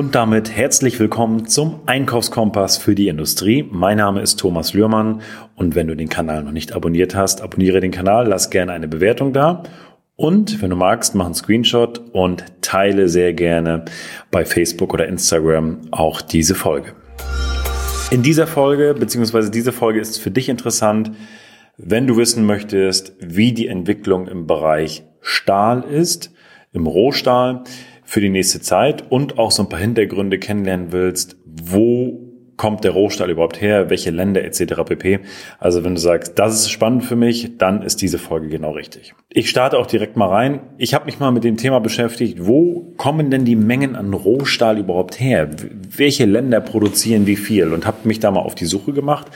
Und damit herzlich willkommen zum Einkaufskompass für die Industrie. Mein Name ist Thomas Lührmann und wenn du den Kanal noch nicht abonniert hast, abonniere den Kanal, lass gerne eine Bewertung da und wenn du magst, mach einen Screenshot und teile sehr gerne bei Facebook oder Instagram auch diese Folge. In dieser Folge, beziehungsweise diese Folge ist für dich interessant, wenn du wissen möchtest, wie die Entwicklung im Bereich Stahl ist, im Rohstahl, für die nächste Zeit und auch so ein paar Hintergründe kennenlernen willst, wo kommt der Rohstahl überhaupt her, welche Länder etc. pp. Also wenn du sagst, das ist spannend für mich, dann ist diese Folge genau richtig. Ich starte auch direkt mal rein. Ich habe mich mal mit dem Thema beschäftigt, wo kommen denn die Mengen an Rohstahl überhaupt her? Welche Länder produzieren wie viel? Und habe mich da mal auf die Suche gemacht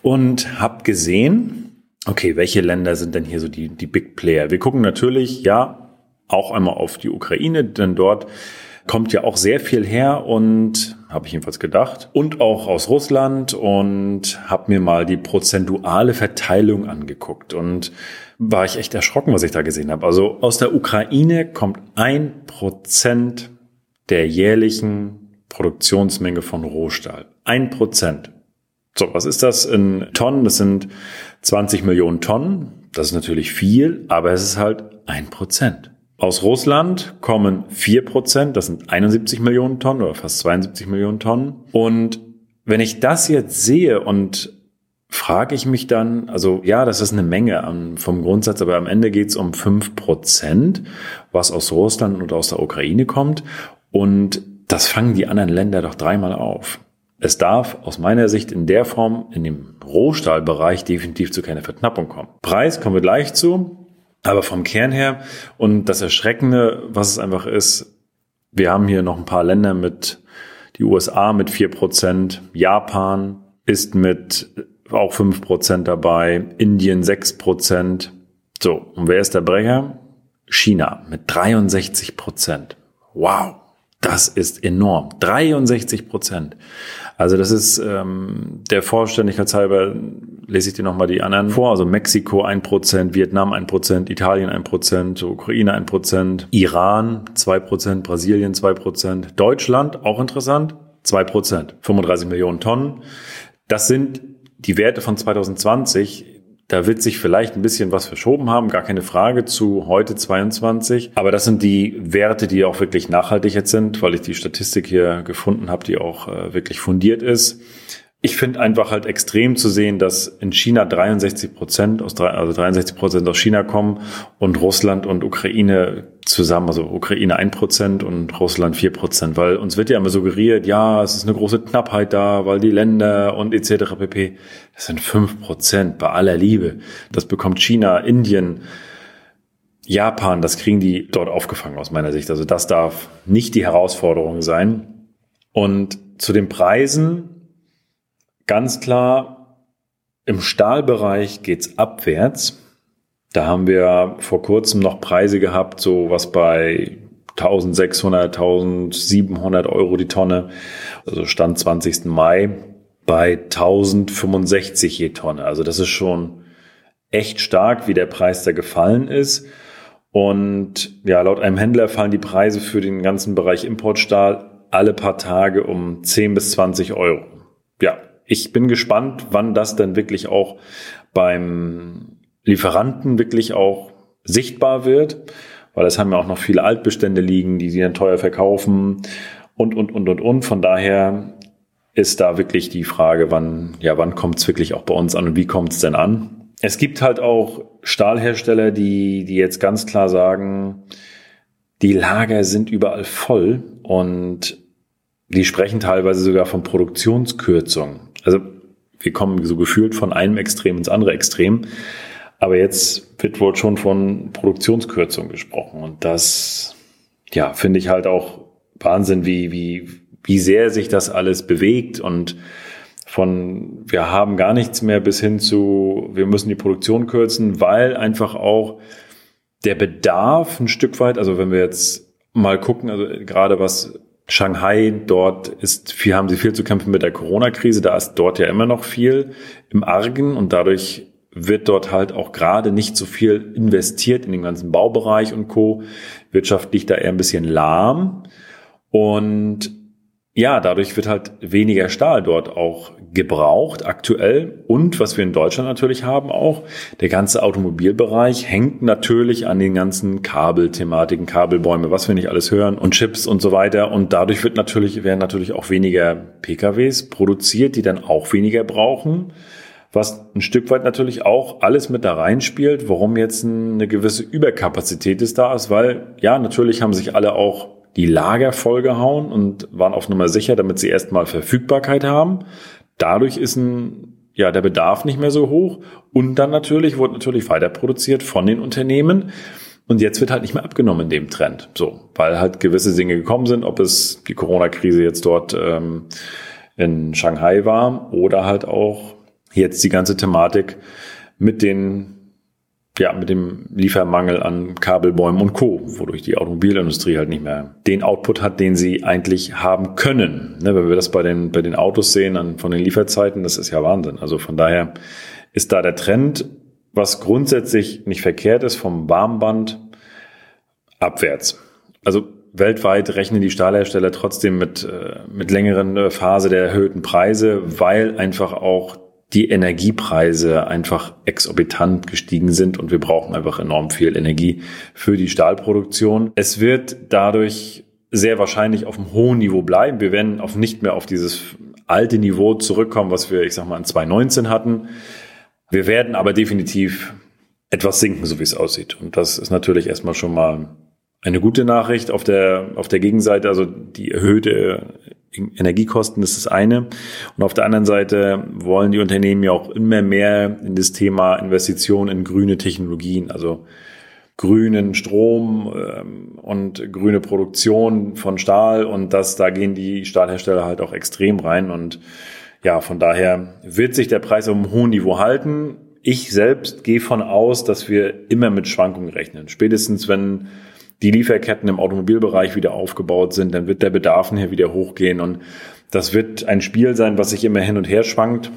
und habe gesehen, okay, welche Länder sind denn hier so die, die Big Player? Wir gucken natürlich, ja, auch einmal auf die Ukraine, denn dort kommt ja auch sehr viel her und habe ich jedenfalls gedacht und auch aus Russland und habe mir mal die prozentuale Verteilung angeguckt und war ich echt erschrocken, was ich da gesehen habe. Also aus der Ukraine kommt ein Prozent der jährlichen Produktionsmenge von Rohstahl. Ein Prozent. So, was ist das in Tonnen? Das sind 20 Millionen Tonnen. Das ist natürlich viel, aber es ist halt ein Prozent. Aus Russland kommen vier Prozent, das sind 71 Millionen Tonnen oder fast 72 Millionen Tonnen. Und wenn ich das jetzt sehe und frage ich mich dann, also ja, das ist eine Menge vom Grundsatz, aber am Ende geht es um fünf Prozent, was aus Russland und aus der Ukraine kommt. Und das fangen die anderen Länder doch dreimal auf. Es darf aus meiner Sicht in der Form in dem Rohstahlbereich definitiv zu keiner Verknappung kommen. Preis kommen wir gleich zu. Aber vom Kern her und das Erschreckende, was es einfach ist, wir haben hier noch ein paar Länder mit die USA mit vier Prozent, Japan ist mit auch fünf Prozent dabei, Indien sechs Prozent. So, und wer ist der Brecher? China mit 63 Prozent. Wow, das ist enorm. 63 Prozent. Also das ist ähm, der Vollständigkeit halber lese ich dir nochmal die anderen vor. Also Mexiko 1%, Vietnam 1%, Italien 1%, Ukraine 1%, Iran 2%, Brasilien 2%, Deutschland, auch interessant, 2%, 35 Millionen Tonnen. Das sind die Werte von 2020. Da wird sich vielleicht ein bisschen was verschoben haben, gar keine Frage zu heute 22. Aber das sind die Werte, die auch wirklich nachhaltig jetzt sind, weil ich die Statistik hier gefunden habe, die auch äh, wirklich fundiert ist ich finde einfach halt extrem zu sehen, dass in China 63 Prozent aus, also 63 Prozent aus China kommen und Russland und Ukraine zusammen, also Ukraine ein Prozent und Russland vier Prozent, weil uns wird ja immer suggeriert, ja, es ist eine große Knappheit da, weil die Länder und etc. pp. Das sind fünf Prozent bei aller Liebe. Das bekommt China, Indien, Japan, das kriegen die dort aufgefangen aus meiner Sicht. Also das darf nicht die Herausforderung sein. Und zu den Preisen, Ganz klar, im Stahlbereich geht's abwärts. Da haben wir vor kurzem noch Preise gehabt, so was bei 1600, 1700 Euro die Tonne. Also Stand 20. Mai bei 1065 je Tonne. Also das ist schon echt stark, wie der Preis da gefallen ist. Und ja, laut einem Händler fallen die Preise für den ganzen Bereich Importstahl alle paar Tage um 10 bis 20 Euro. Ja, ich bin gespannt, wann das denn wirklich auch beim Lieferanten wirklich auch sichtbar wird, weil es haben ja auch noch viele Altbestände liegen, die sie dann teuer verkaufen und, und, und, und, und. Von daher ist da wirklich die Frage, wann, ja, wann kommt es wirklich auch bei uns an und wie kommt es denn an? Es gibt halt auch Stahlhersteller, die, die jetzt ganz klar sagen, die Lager sind überall voll und die sprechen teilweise sogar von Produktionskürzung. Also wir kommen so gefühlt von einem Extrem ins andere Extrem. Aber jetzt wird wohl schon von Produktionskürzung gesprochen. Und das, ja, finde ich halt auch Wahnsinn, wie, wie, wie sehr sich das alles bewegt und von wir haben gar nichts mehr bis hin zu wir müssen die Produktion kürzen, weil einfach auch der Bedarf ein Stück weit, also wenn wir jetzt mal gucken, also gerade was Shanghai, dort ist viel, haben sie viel zu kämpfen mit der Corona-Krise. Da ist dort ja immer noch viel im Argen und dadurch wird dort halt auch gerade nicht so viel investiert in den ganzen Baubereich und Co. Wirtschaft liegt da eher ein bisschen lahm. Und ja, dadurch wird halt weniger Stahl dort auch gebraucht aktuell. Und was wir in Deutschland natürlich haben auch, der ganze Automobilbereich hängt natürlich an den ganzen Kabelthematiken, Kabelbäume, was wir nicht alles hören und Chips und so weiter. Und dadurch wird natürlich, werden natürlich auch weniger PKWs produziert, die dann auch weniger brauchen. Was ein Stück weit natürlich auch alles mit da reinspielt, warum jetzt eine gewisse Überkapazität ist da ist, weil ja, natürlich haben sich alle auch die Lager vollgehauen und waren auf Nummer sicher, damit sie erstmal Verfügbarkeit haben. Dadurch ist ein, ja, der Bedarf nicht mehr so hoch. Und dann natürlich wurde natürlich weiter produziert von den Unternehmen. Und jetzt wird halt nicht mehr abgenommen in dem Trend. So, weil halt gewisse Dinge gekommen sind, ob es die Corona-Krise jetzt dort ähm, in Shanghai war oder halt auch jetzt die ganze Thematik mit den ja, mit dem Liefermangel an Kabelbäumen und Co., wodurch die Automobilindustrie halt nicht mehr den Output hat, den sie eigentlich haben können. Ne, wenn wir das bei den, bei den Autos sehen, an, von den Lieferzeiten, das ist ja Wahnsinn. Also von daher ist da der Trend, was grundsätzlich nicht verkehrt ist, vom Warmband abwärts. Also weltweit rechnen die Stahlhersteller trotzdem mit, äh, mit längeren äh, Phase der erhöhten Preise, weil einfach auch die Energiepreise einfach exorbitant gestiegen sind und wir brauchen einfach enorm viel Energie für die Stahlproduktion. Es wird dadurch sehr wahrscheinlich auf einem hohen Niveau bleiben. Wir werden auf nicht mehr auf dieses alte Niveau zurückkommen, was wir, ich sag mal, in 2019 hatten. Wir werden aber definitiv etwas sinken, so wie es aussieht. Und das ist natürlich erstmal schon mal eine gute Nachricht auf der, auf der Gegenseite, also die erhöhte Energiekosten ist das eine. Und auf der anderen Seite wollen die Unternehmen ja auch immer mehr in das Thema Investition in grüne Technologien, also grünen Strom ähm, und grüne Produktion von Stahl und das, da gehen die Stahlhersteller halt auch extrem rein und ja, von daher wird sich der Preis auf einem hohen Niveau halten. Ich selbst gehe von aus, dass wir immer mit Schwankungen rechnen. Spätestens wenn die Lieferketten im Automobilbereich wieder aufgebaut sind, dann wird der Bedarf hier wieder hochgehen und das wird ein Spiel sein, was sich immer hin und her schwankt.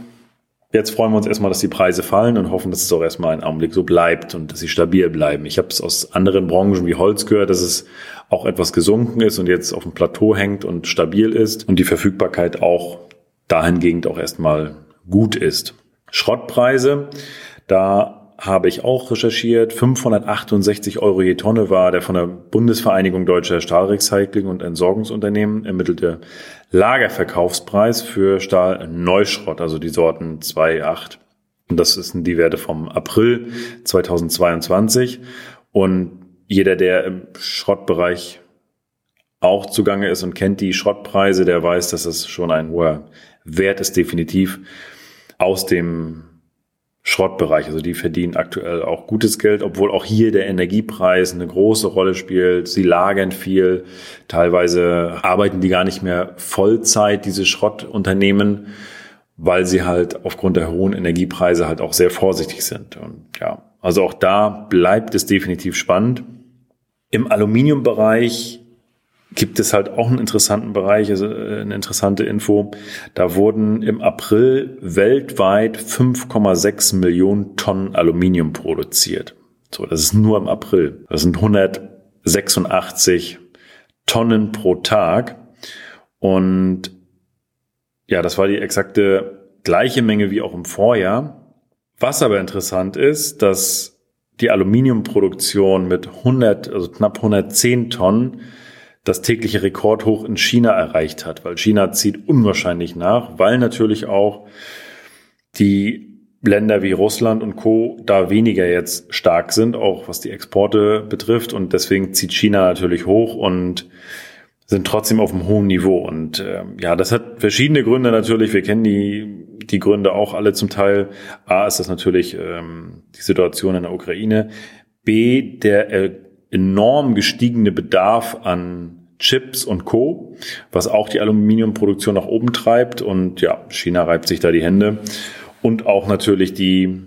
Jetzt freuen wir uns erstmal, dass die Preise fallen und hoffen, dass es auch erstmal einen Augenblick so bleibt und dass sie stabil bleiben. Ich habe es aus anderen Branchen wie Holz gehört, dass es auch etwas gesunken ist und jetzt auf dem Plateau hängt und stabil ist und die Verfügbarkeit auch dahingehend auch erstmal gut ist. Schrottpreise, da habe ich auch recherchiert. 568 Euro je Tonne war der von der Bundesvereinigung Deutscher Stahlrecycling und Entsorgungsunternehmen ermittelte Lagerverkaufspreis für Stahl Neuschrott, also die Sorten 2,8. Und das sind die Werte vom April 2022. Und jeder, der im Schrottbereich auch zugange ist und kennt die Schrottpreise, der weiß, dass es schon ein hoher Wert ist, definitiv aus dem Schrottbereich. Also die verdienen aktuell auch gutes Geld, obwohl auch hier der Energiepreis eine große Rolle spielt. Sie lagern viel. Teilweise arbeiten die gar nicht mehr Vollzeit, diese Schrottunternehmen, weil sie halt aufgrund der hohen Energiepreise halt auch sehr vorsichtig sind. Und ja, also auch da bleibt es definitiv spannend. Im Aluminiumbereich gibt es halt auch einen interessanten Bereich, also äh, eine interessante Info. Da wurden im April weltweit 5,6 Millionen Tonnen Aluminium produziert. So, das ist nur im April. Das sind 186 Tonnen pro Tag. Und ja, das war die exakte gleiche Menge wie auch im Vorjahr. Was aber interessant ist, dass die Aluminiumproduktion mit 100, also knapp 110 Tonnen das tägliche Rekordhoch in China erreicht hat, weil China zieht unwahrscheinlich nach, weil natürlich auch die Länder wie Russland und Co. da weniger jetzt stark sind, auch was die Exporte betrifft. Und deswegen zieht China natürlich hoch und sind trotzdem auf einem hohen Niveau. Und äh, ja, das hat verschiedene Gründe natürlich. Wir kennen die, die Gründe auch alle zum Teil. A ist das natürlich ähm, die Situation in der Ukraine. B, der äh, enorm gestiegene Bedarf an Chips und Co., was auch die Aluminiumproduktion nach oben treibt. Und ja, China reibt sich da die Hände. Und auch natürlich die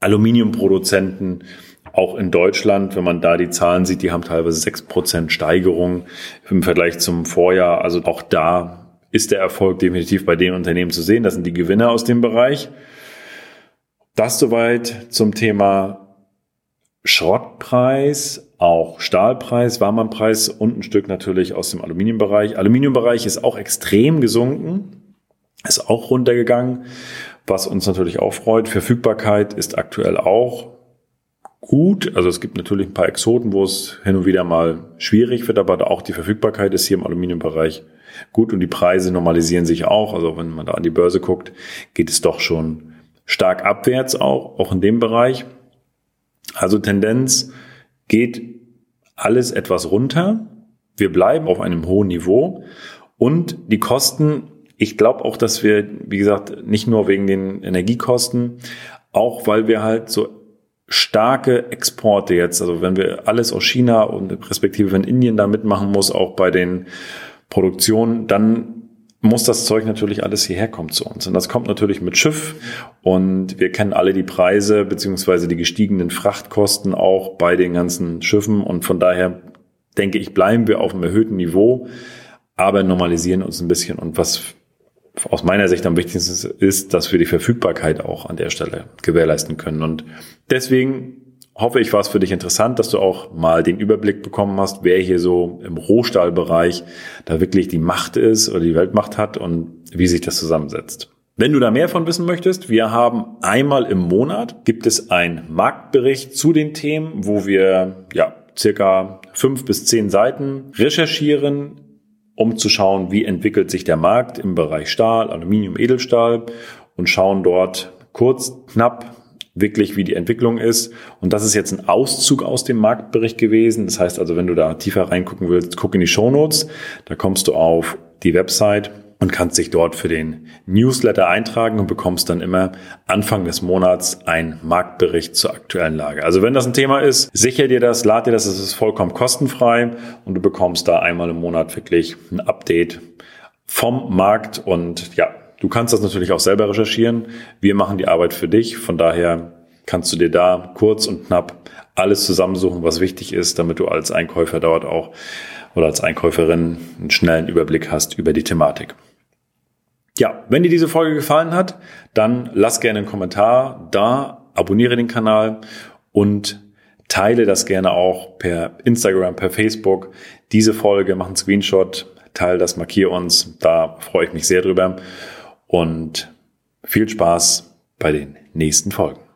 Aluminiumproduzenten, auch in Deutschland, wenn man da die Zahlen sieht, die haben teilweise sechs Prozent Steigerung im Vergleich zum Vorjahr. Also auch da ist der Erfolg definitiv bei den Unternehmen zu sehen. Das sind die Gewinner aus dem Bereich. Das soweit zum Thema Schrottpreis, auch Stahlpreis, Warmannpreis und ein Stück natürlich aus dem Aluminiumbereich. Aluminiumbereich ist auch extrem gesunken, ist auch runtergegangen, was uns natürlich auch freut. Verfügbarkeit ist aktuell auch gut. Also es gibt natürlich ein paar Exoten, wo es hin und wieder mal schwierig wird, aber auch die Verfügbarkeit ist hier im Aluminiumbereich gut und die Preise normalisieren sich auch. Also wenn man da an die Börse guckt, geht es doch schon stark abwärts auch, auch in dem Bereich. Also Tendenz geht alles etwas runter. Wir bleiben auf einem hohen Niveau und die Kosten, ich glaube auch, dass wir, wie gesagt, nicht nur wegen den Energiekosten, auch weil wir halt so starke Exporte jetzt, also wenn wir alles aus China und respektive wenn Indien da mitmachen muss, auch bei den Produktionen, dann muss das Zeug natürlich alles hierher kommen zu uns. Und das kommt natürlich mit Schiff. Und wir kennen alle die Preise beziehungsweise die gestiegenen Frachtkosten auch bei den ganzen Schiffen. Und von daher denke ich, bleiben wir auf einem erhöhten Niveau, aber normalisieren uns ein bisschen. Und was aus meiner Sicht am wichtigsten ist, dass wir die Verfügbarkeit auch an der Stelle gewährleisten können. Und deswegen hoffe ich, war es für dich interessant, dass du auch mal den Überblick bekommen hast, wer hier so im Rohstahlbereich da wirklich die Macht ist oder die Weltmacht hat und wie sich das zusammensetzt. Wenn du da mehr von wissen möchtest, wir haben einmal im Monat gibt es einen Marktbericht zu den Themen, wo wir ja circa fünf bis zehn Seiten recherchieren, um zu schauen, wie entwickelt sich der Markt im Bereich Stahl, Aluminium, Edelstahl und schauen dort kurz, knapp wirklich, wie die Entwicklung ist. Und das ist jetzt ein Auszug aus dem Marktbericht gewesen. Das heißt also, wenn du da tiefer reingucken willst, guck in die Show Notes. Da kommst du auf die Website und kannst dich dort für den Newsletter eintragen und bekommst dann immer Anfang des Monats einen Marktbericht zur aktuellen Lage. Also wenn das ein Thema ist, sicher dir das, lad dir das, es ist vollkommen kostenfrei und du bekommst da einmal im Monat wirklich ein Update vom Markt und ja, Du kannst das natürlich auch selber recherchieren. Wir machen die Arbeit für dich. Von daher kannst du dir da kurz und knapp alles zusammensuchen, was wichtig ist, damit du als Einkäufer dort auch oder als Einkäuferin einen schnellen Überblick hast über die Thematik. Ja, wenn dir diese Folge gefallen hat, dann lass gerne einen Kommentar da, abonniere den Kanal und teile das gerne auch per Instagram, per Facebook. Diese Folge, mach einen Screenshot, teile das, markiere uns. Da freue ich mich sehr drüber und viel Spaß bei den nächsten Folgen.